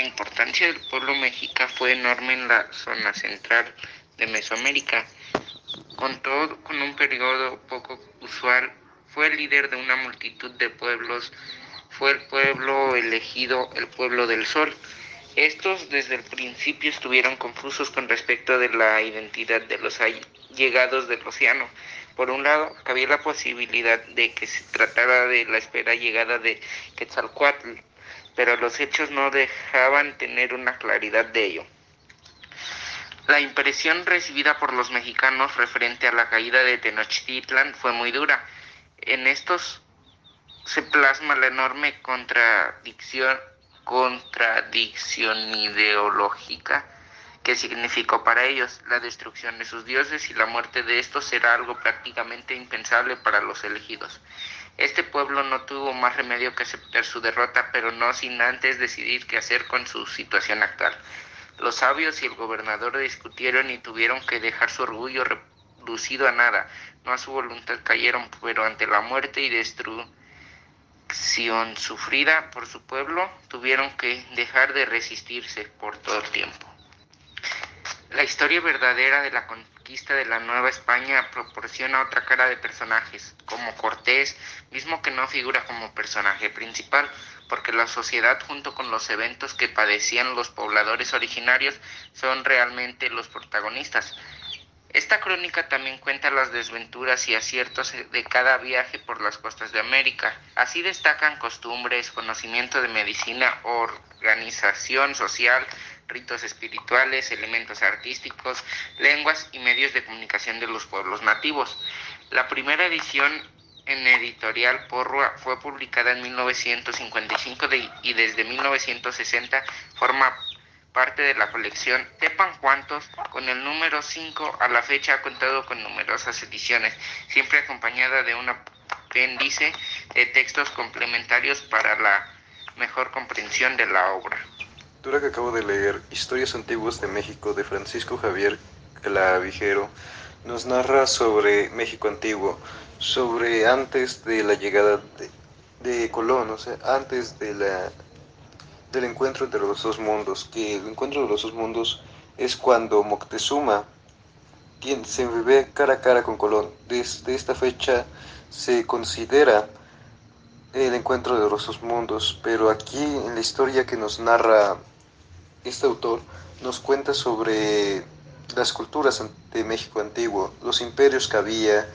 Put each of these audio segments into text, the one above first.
La importancia del pueblo mexica fue enorme en la zona central de Mesoamérica. Con todo, con un periodo poco usual, fue el líder de una multitud de pueblos, fue el pueblo elegido, el pueblo del sol. Estos desde el principio estuvieron confusos con respecto de la identidad de los llegados del océano. Por un lado, cabía la posibilidad de que se tratara de la espera llegada de Quetzalcoatl, pero los hechos no dejaban tener una claridad de ello. La impresión recibida por los mexicanos referente a la caída de Tenochtitlan fue muy dura. En estos se plasma la enorme contradicción contradicción ideológica que significó para ellos la destrucción de sus dioses y la muerte de estos era algo prácticamente impensable para los elegidos. Este pueblo no tuvo más remedio que aceptar su derrota, pero no sin antes decidir qué hacer con su situación actual. Los sabios y el gobernador discutieron y tuvieron que dejar su orgullo reducido a nada, no a su voluntad cayeron, pero ante la muerte y destrucción sufrida por su pueblo, tuvieron que dejar de resistirse por todo el tiempo. La historia verdadera de la de la Nueva España proporciona otra cara de personajes, como Cortés, mismo que no figura como personaje principal, porque la sociedad junto con los eventos que padecían los pobladores originarios son realmente los protagonistas. Esta crónica también cuenta las desventuras y aciertos de cada viaje por las costas de América. Así destacan costumbres, conocimiento de medicina, organización social, ritos espirituales, elementos artísticos, lenguas y medios de comunicación de los pueblos nativos. La primera edición en editorial Porrua fue publicada en 1955 y desde 1960 forma parte de la colección Tepan Cuantos, con el número 5 a la fecha ha contado con numerosas ediciones, siempre acompañada de un apéndice de textos complementarios para la mejor comprensión de la obra. Dura que acabo de leer, Historias Antiguas de México de Francisco Javier Clavijero, nos narra sobre México antiguo, sobre antes de la llegada de, de Colón, o sea, antes de la del encuentro entre los dos mundos, que el encuentro de los dos mundos es cuando Moctezuma se ve cara a cara con Colón. Desde esta fecha se considera el encuentro de los dos mundos, pero aquí en la historia que nos narra este autor nos cuenta sobre las culturas de México antiguo, los imperios que había,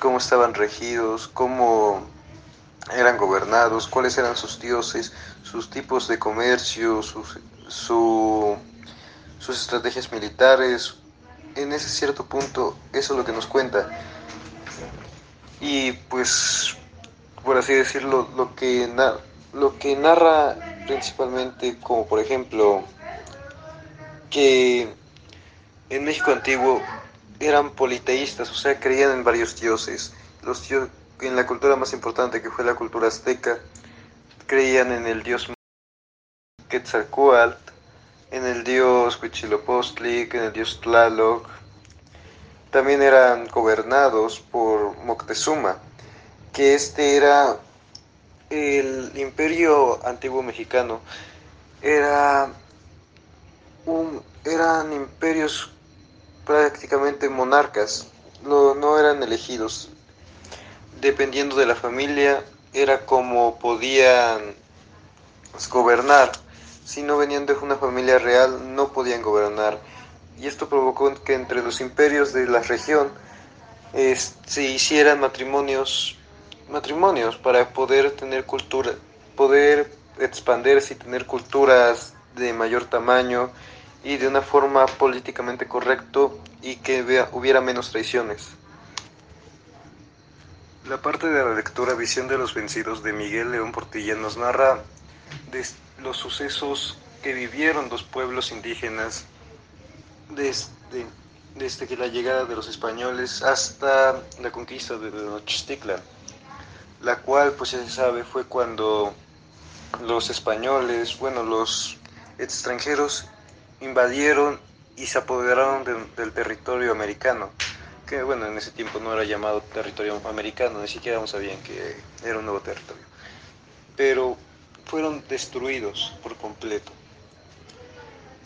cómo estaban regidos, cómo eran gobernados, cuáles eran sus dioses, sus tipos de comercio, sus, sus estrategias militares. En ese cierto punto, eso es lo que nos cuenta. Y pues, por así decirlo, lo que, lo que narra principalmente, como por ejemplo, que en México antiguo eran politeístas, o sea, creían en varios dioses. Los dioses en la cultura más importante que fue la cultura azteca, creían en el dios Quetzalcoatl, en el dios Huitzilopochtli, en el dios Tlaloc. También eran gobernados por Moctezuma, que este era el imperio antiguo mexicano. Era un, eran imperios prácticamente monarcas, no, no eran elegidos, dependiendo de la familia, era como podían gobernar. Si no venían de una familia real, no podían gobernar. Y esto provocó que entre los imperios de la región se hicieran matrimonios, matrimonios para poder tener cultura, poder expandirse y tener culturas de mayor tamaño y de una forma políticamente correcto y que hubiera menos traiciones. La parte de la lectura Visión de los Vencidos de Miguel León Portilla nos narra los sucesos que vivieron los pueblos indígenas desde, que la llegada de los españoles hasta la conquista de Tenochtitlan, la cual, pues ya se sabe, fue cuando los españoles, bueno, los extranjeros invadieron y se apoderaron del territorio americano que bueno, en ese tiempo no era llamado territorio americano, ni siquiera sabían que era un nuevo territorio. Pero fueron destruidos por completo.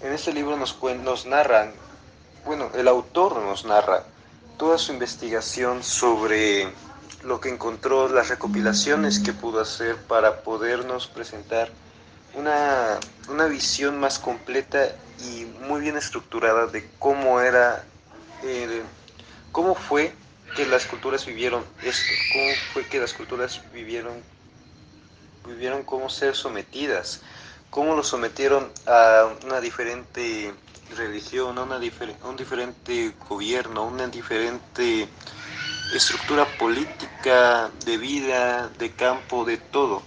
En este libro nos, nos narran, bueno, el autor nos narra toda su investigación sobre lo que encontró, las recopilaciones que pudo hacer para podernos presentar una, una visión más completa y muy bien estructurada de cómo era, el, cómo fue que las culturas vivieron esto, cómo fue que las culturas vivieron, vivieron cómo ser sometidas, cómo lo sometieron a una diferente religión, a, una un diferente gobierno, una diferente estructura política, de vida, de campo, de todo.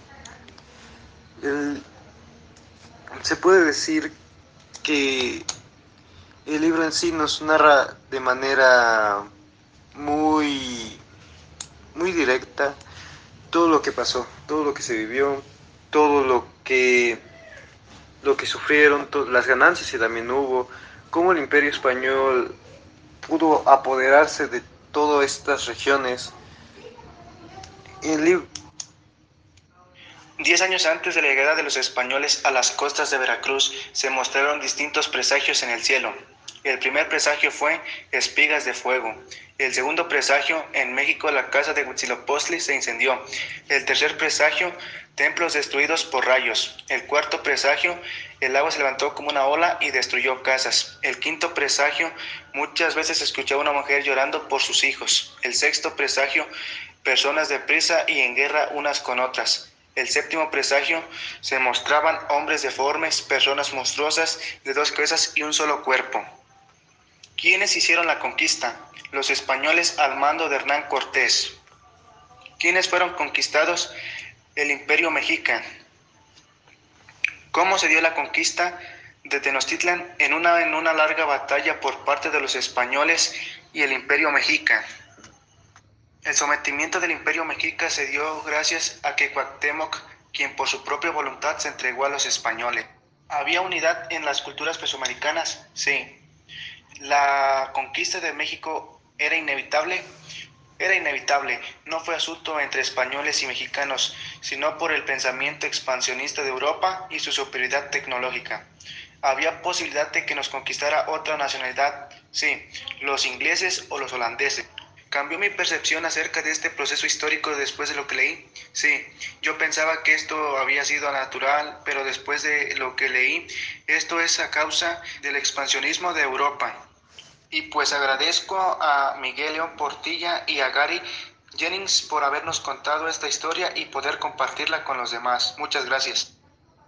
se puede decir que el libro en sí nos narra de manera muy, muy directa todo lo que pasó, todo lo que se vivió, todo lo que, lo que sufrieron, las ganancias que también hubo, cómo el imperio español pudo apoderarse de todas estas regiones. Diez años antes de la llegada de los españoles a las costas de Veracruz se mostraron distintos presagios en el cielo. El primer presagio fue espigas de fuego. El segundo presagio, en México la casa de Huitzilopochtli se incendió. El tercer presagio, templos destruidos por rayos. El cuarto presagio, el agua se levantó como una ola y destruyó casas. El quinto presagio, muchas veces escuchaba una mujer llorando por sus hijos. El sexto presagio, personas de prisa y en guerra unas con otras. El séptimo presagio, se mostraban hombres deformes, personas monstruosas, de dos cabezas y un solo cuerpo. ¿Quiénes hicieron la conquista? Los españoles al mando de Hernán Cortés. ¿Quiénes fueron conquistados? El imperio mexica. ¿Cómo se dio la conquista de Tenochtitlan en una, en una larga batalla por parte de los españoles y el imperio mexica? El sometimiento del imperio mexica se dio gracias a que Cuauhtémoc, quien por su propia voluntad se entregó a los españoles. ¿Había unidad en las culturas mesoamericanas? Sí. La conquista de México era inevitable. Era inevitable, no fue asunto entre españoles y mexicanos, sino por el pensamiento expansionista de Europa y su superioridad tecnológica. Había posibilidad de que nos conquistara otra nacionalidad, sí, los ingleses o los holandeses. ¿Cambió mi percepción acerca de este proceso histórico después de lo que leí? Sí, yo pensaba que esto había sido natural, pero después de lo que leí, esto es a causa del expansionismo de Europa. Y pues agradezco a Miguel León Portilla y a Gary Jennings por habernos contado esta historia y poder compartirla con los demás. Muchas gracias.